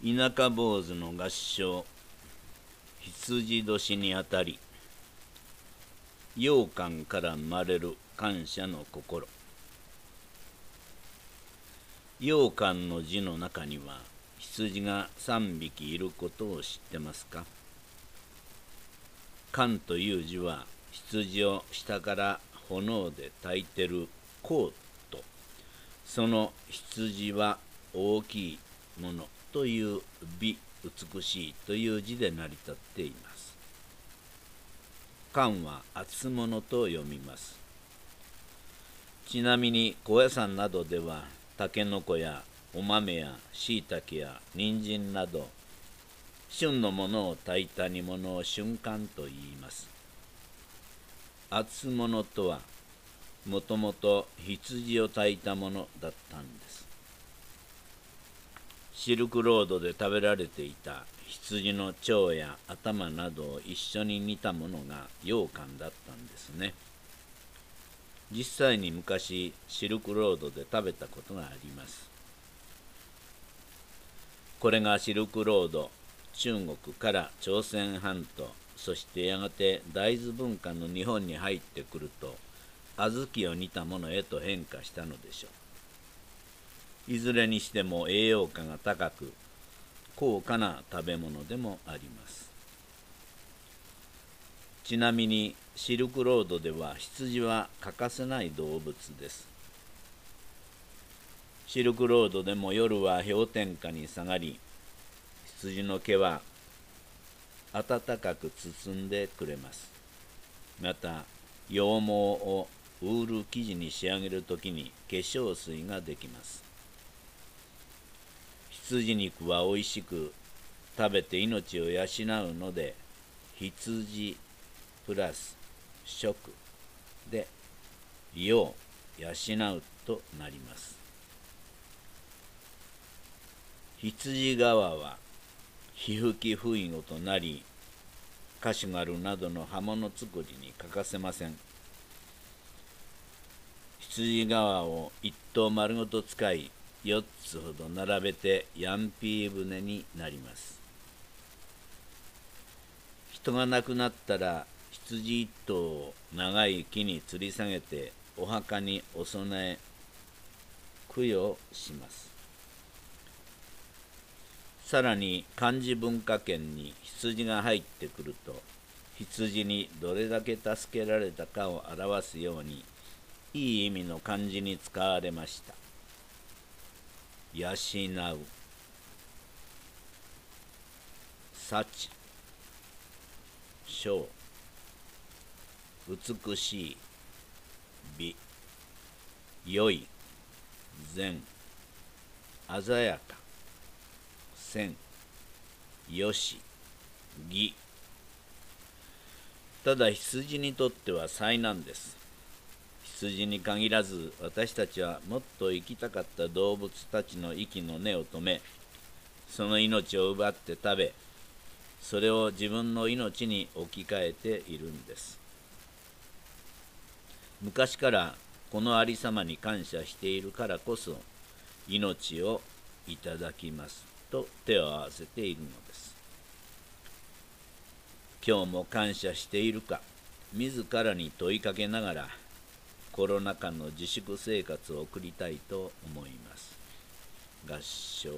田舎坊主の合唱羊年にあたり羊羹から生まれる感謝の心。羊羹の字の中には羊が3匹いることを知ってますか？缶という字は羊を下から炎で炊いてる甲とその羊は大きいもの。という美美しいという字で成り立っています。缶は厚物と読みます。ちなみに高野山などではたけのこやお豆やしいたけや人参など旬のものを炊いた煮物を瞬間と言います。厚物とはもともと羊を炊いたものだった。シルクロードで食べられていた羊の腸や頭などを一緒に煮たものが羊羹だったんですね。実際に昔シルクロードで食べたことがあります。これがシルクロード中国から朝鮮半島そしてやがて大豆文化の日本に入ってくると小豆を煮たものへと変化したのでしょう。いずれにしても栄養価が高く高価な食べ物でもあります。ちなみにシルクロードでは羊は欠かせない動物です。シルクロードでも夜は氷点下に下がり羊の毛は暖かく包んでくれます。また羊毛をウール生地に仕上げるときに化粧水ができます。羊肉はおいしく食べて命を養うので羊プラス食で世を養うとなります。羊皮は皮膚き不意語となりカシュガルなどの刃物作りに欠かせません。羊皮を一頭丸ごと使い4つほど並べてヤンピー船になります。人が亡くなったら羊一頭を長い木に吊り下げてお墓にお供え供養します。さらに漢字文化圏に羊が入ってくると羊にどれだけ助けられたかを表すようにいい意味の漢字に使われました。養う。幸。小。美しい。美。良い。善。鮮やか。善よし。義。ただ羊にとっては災難です。羊に限らず私たちはもっと生きたかった動物たちの息の根を止めその命を奪って食べそれを自分の命に置き換えているんです。昔からこのありさまに感謝しているからこそ命をいただきますと手を合わせているのです。今日も感謝しているか自らに問いかけながらコロナ禍の自粛生活を送りたいと思います。合唱。